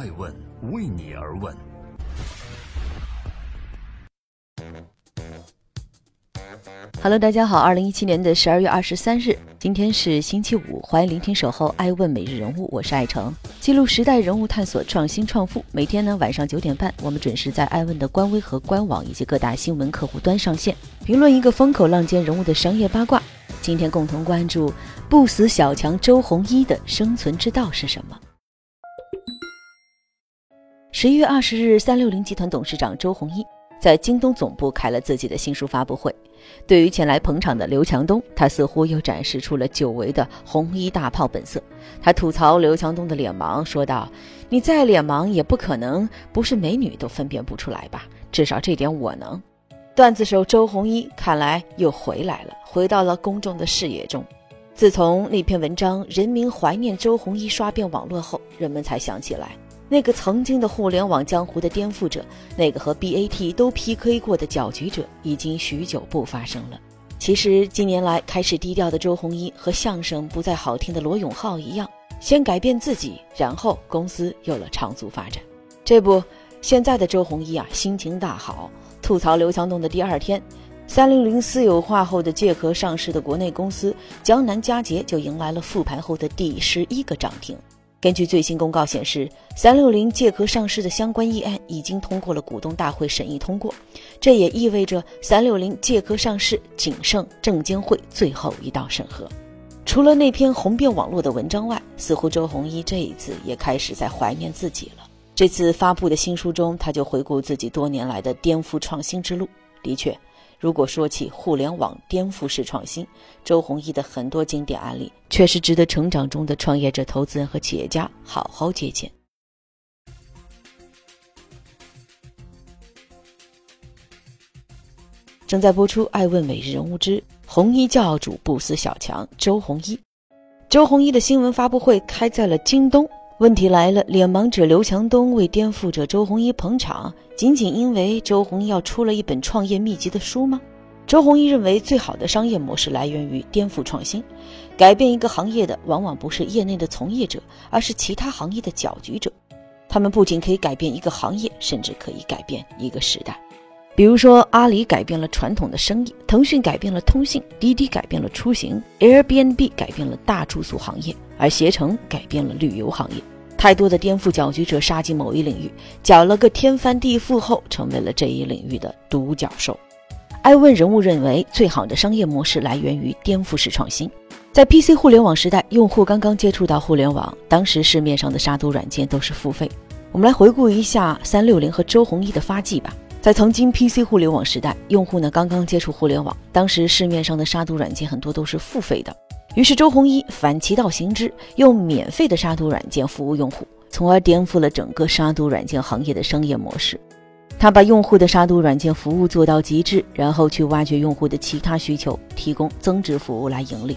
爱问为你而问。Hello，大家好，二零一七年的十二月二十三日，今天是星期五，欢迎聆听守候爱问每日人物，我是爱成，记录时代人物，探索创新创富。每天呢晚上九点半，我们准时在爱问的官微和官网以及各大新闻客户端上线，评论一个风口浪尖人物的商业八卦。今天共同关注不死小强周鸿祎的生存之道是什么？十一月二十日，三六零集团董事长周鸿祎在京东总部开了自己的新书发布会。对于前来捧场的刘强东，他似乎又展示出了久违的红衣大炮本色。他吐槽刘强东的脸盲，说道：“你再脸盲，也不可能不是美女都分辨不出来吧？至少这点我能。”段子手周鸿祎看来又回来了，回到了公众的视野中。自从那篇文章《人民怀念周鸿祎》刷遍网络后，人们才想起来，那个曾经的互联网江湖的颠覆者，那个和 BAT 都 PK 过的搅局者，已经许久不发声了。其实近年来开始低调的周鸿祎，和相声不再好听的罗永浩一样，先改变自己，然后公司有了长足发展。这不，现在的周鸿祎啊，心情大好。吐槽刘强东的第二天，三零零私有化后的借壳上市的国内公司江南嘉捷就迎来了复牌后的第十一个涨停。根据最新公告显示，三六零借壳上市的相关议案已经通过了股东大会审议通过，这也意味着三六零借壳上市仅剩证监会最后一道审核。除了那篇红遍网络的文章外，似乎周鸿祎这一次也开始在怀念自己了。这次发布的新书中，他就回顾自己多年来的颠覆创新之路。的确，如果说起互联网颠覆式创新，周鸿祎的很多经典案例，确实值得成长中的创业者、投资人和企业家好好借鉴。正在播出《爱问每日人物之红衣教主不死小强》周鸿祎。周鸿祎的新闻发布会开在了京东。问题来了，脸盲者刘强东为颠覆者周鸿祎捧场，仅仅因为周鸿祎要出了一本创业秘籍的书吗？周鸿祎认为，最好的商业模式来源于颠覆创新，改变一个行业的往往不是业内的从业者，而是其他行业的搅局者。他们不仅可以改变一个行业，甚至可以改变一个时代。比如说，阿里改变了传统的生意，腾讯改变了通信，滴滴改变了出行，Airbnb 改变了大住宿行业，而携程改变了旅游行业。太多的颠覆搅局者杀进某一领域，搅了个天翻地覆后，成为了这一领域的独角兽。爱问人物认为，最好的商业模式来源于颠覆式创新。在 PC 互联网时代，用户刚刚接触到互联网，当时市面上的杀毒软件都是付费。我们来回顾一下三六零和周鸿祎的发迹吧。在曾经 PC 互联网时代，用户呢刚刚接触互联网，当时市面上的杀毒软件很多都是付费的。于是周鸿祎反其道行之，用免费的杀毒软件服务用户，从而颠覆了整个杀毒软件行业的商业模式。他把用户的杀毒软件服务做到极致，然后去挖掘用户的其他需求，提供增值服务来盈利。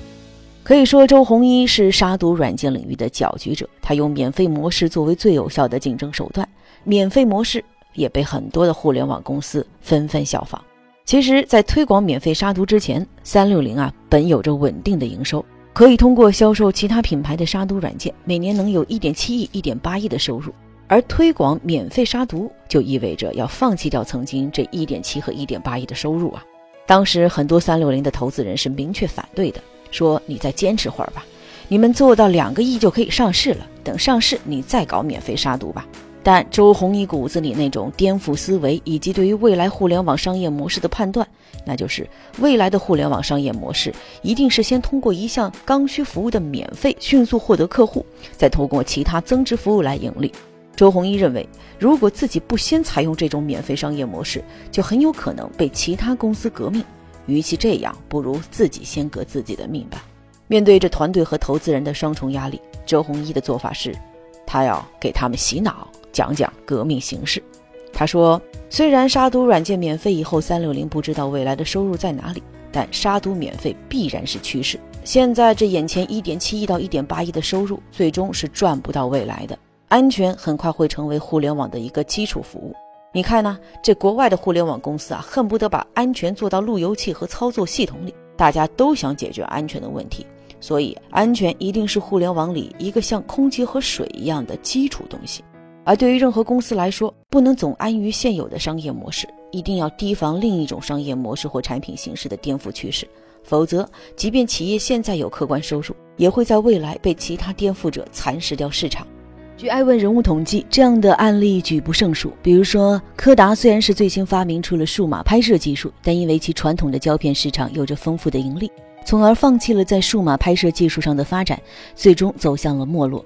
可以说，周鸿祎是杀毒软件领域的搅局者。他用免费模式作为最有效的竞争手段，免费模式。也被很多的互联网公司纷纷效仿。其实，在推广免费杀毒之前，三六零啊本有着稳定的营收，可以通过销售其他品牌的杀毒软件，每年能有一点七亿、一点八亿的收入。而推广免费杀毒，就意味着要放弃掉曾经这一点七和一点八亿的收入啊。当时很多三六零的投资人是明确反对的，说你再坚持会儿吧，你们做到两个亿就可以上市了，等上市你再搞免费杀毒吧。但周鸿祎骨子里那种颠覆思维，以及对于未来互联网商业模式的判断，那就是未来的互联网商业模式一定是先通过一项刚需服务的免费迅速获得客户，再通过其他增值服务来盈利。周鸿祎认为，如果自己不先采用这种免费商业模式，就很有可能被其他公司革命。与其这样，不如自己先革自己的命吧。面对着团队和投资人的双重压力，周鸿祎的做法是，他要给他们洗脑。讲讲革命形势。他说：“虽然杀毒软件免费以后，三六零不知道未来的收入在哪里，但杀毒免费必然是趋势。现在这眼前一点七亿到一点八亿的收入，最终是赚不到未来的。安全很快会成为互联网的一个基础服务。你看呢？这国外的互联网公司啊，恨不得把安全做到路由器和操作系统里，大家都想解决安全的问题，所以安全一定是互联网里一个像空气和水一样的基础东西。”而对于任何公司来说，不能总安于现有的商业模式，一定要提防另一种商业模式或产品形式的颠覆趋势。否则，即便企业现在有客观收入，也会在未来被其他颠覆者蚕食掉市场。据艾问人物统计，这样的案例举不胜数。比如说，柯达虽然是最先发明出了数码拍摄技术，但因为其传统的胶片市场有着丰富的盈利，从而放弃了在数码拍摄技术上的发展，最终走向了没落。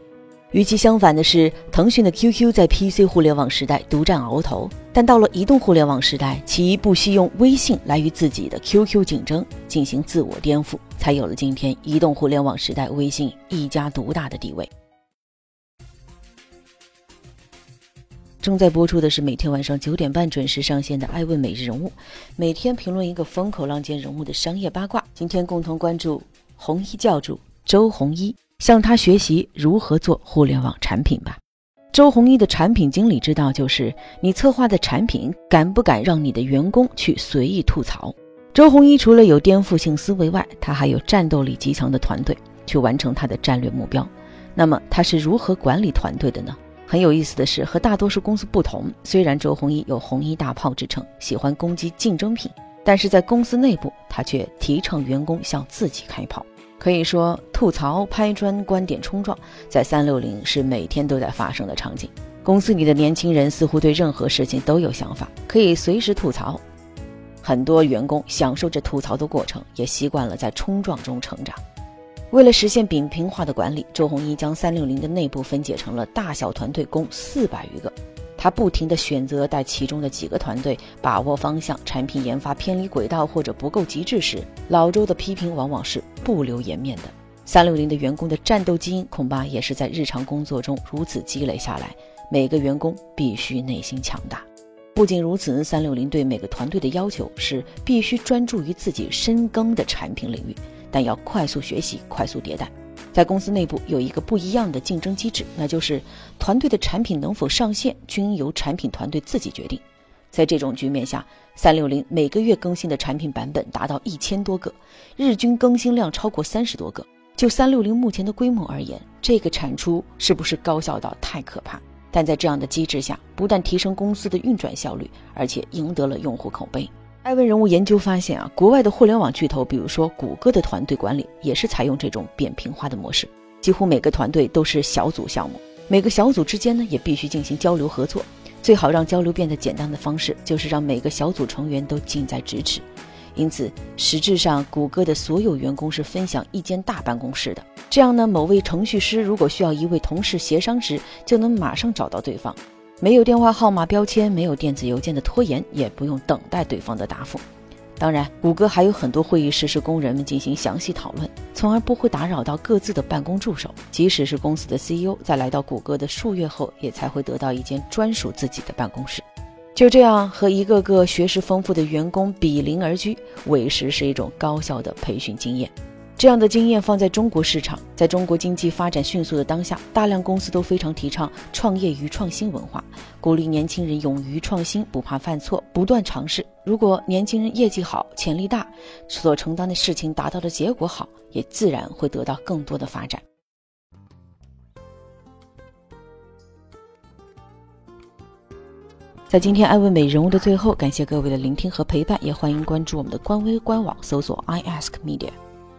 与其相反的是，腾讯的 QQ 在 PC 互联网时代独占鳌头，但到了移动互联网时代，其不惜用微信来与自己的 QQ 竞争，进行自我颠覆，才有了今天移动互联网时代微信一家独大的地位。正在播出的是每天晚上九点半准时上线的《爱问每日人物》，每天评论一个风口浪尖人物的商业八卦。今天共同关注红衣教主周鸿祎。向他学习如何做互联网产品吧。周鸿祎的产品经理之道就是：你策划的产品敢不敢让你的员工去随意吐槽？周鸿祎除了有颠覆性思维外，他还有战斗力极强的团队去完成他的战略目标。那么他是如何管理团队的呢？很有意思的是，和大多数公司不同，虽然周鸿祎有“红衣大炮”之称，喜欢攻击竞争品，但是在公司内部，他却提倡员工向自己开炮。可以说，吐槽、拍砖、观点冲撞，在三六零是每天都在发生的场景。公司里的年轻人似乎对任何事情都有想法，可以随时吐槽。很多员工享受着吐槽的过程，也习惯了在冲撞中成长。为了实现扁平化的管理，周鸿祎将三六零的内部分解成了大小团队共四百余个。他不停地选择带其中的几个团队把握方向，产品研发偏离轨道或者不够极致时，老周的批评往往是不留颜面的。三六零的员工的战斗基因恐怕也是在日常工作中如此积累下来。每个员工必须内心强大。不仅如此，三六零对每个团队的要求是必须专注于自己深耕的产品领域，但要快速学习、快速迭代。在公司内部有一个不一样的竞争机制，那就是团队的产品能否上线均由产品团队自己决定。在这种局面下，三六零每个月更新的产品版本达到一千多个，日均更新量超过三十多个。就三六零目前的规模而言，这个产出是不是高效到太可怕？但在这样的机制下，不但提升公司的运转效率，而且赢得了用户口碑。艾问人物研究发现啊，国外的互联网巨头，比如说谷歌的团队管理，也是采用这种扁平化的模式。几乎每个团队都是小组项目，每个小组之间呢也必须进行交流合作。最好让交流变得简单的方式，就是让每个小组成员都近在咫尺。因此，实质上谷歌的所有员工是分享一间大办公室的。这样呢，某位程序师如果需要一位同事协商时，就能马上找到对方。没有电话号码标签，没有电子邮件的拖延，也不用等待对方的答复。当然，谷歌还有很多会议室是工人们进行详细讨论，从而不会打扰到各自的办公助手。即使是公司的 CEO，在来到谷歌的数月后，也才会得到一间专属自己的办公室。就这样，和一个个学识丰富的员工比邻而居，委实是一种高效的培训经验。这样的经验放在中国市场，在中国经济发展迅速的当下，大量公司都非常提倡创业与创新文化，鼓励年轻人勇于创新，不怕犯错，不断尝试。如果年轻人业绩好、潜力大，所承担的事情达到的结果好，也自然会得到更多的发展。在今天艾问美人物的最后，感谢各位的聆听和陪伴，也欢迎关注我们的官微官网，搜索 i ask media。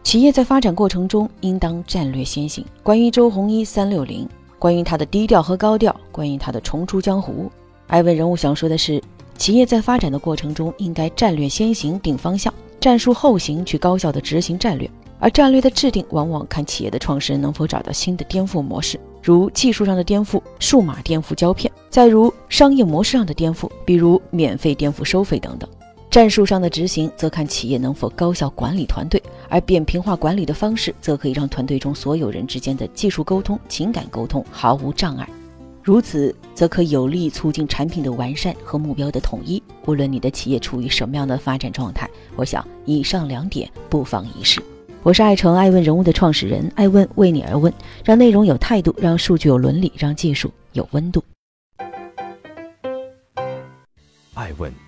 企业在发展过程中应当战略先行。关于周鸿祎三六零，关于他的低调和高调，关于他的重出江湖，艾问人物想说的是：企业在发展的过程中应该战略先行，定方向；战术后行，去高效的执行战略。而战略的制定，往往看企业的创始人能否找到新的颠覆模式，如技术上的颠覆，数码颠覆胶片；再如商业模式上的颠覆，比如免费颠覆收费等等。战术上的执行，则看企业能否高效管理团队；而扁平化管理的方式，则可以让团队中所有人之间的技术沟通、情感沟通毫无障碍。如此，则可有力促进产品的完善和目标的统一。无论你的企业处于什么样的发展状态，我想以上两点不妨一试。我是爱成爱问人物的创始人，爱问为你而问，让内容有态度，让数据有伦理，让技术有温度。爱问。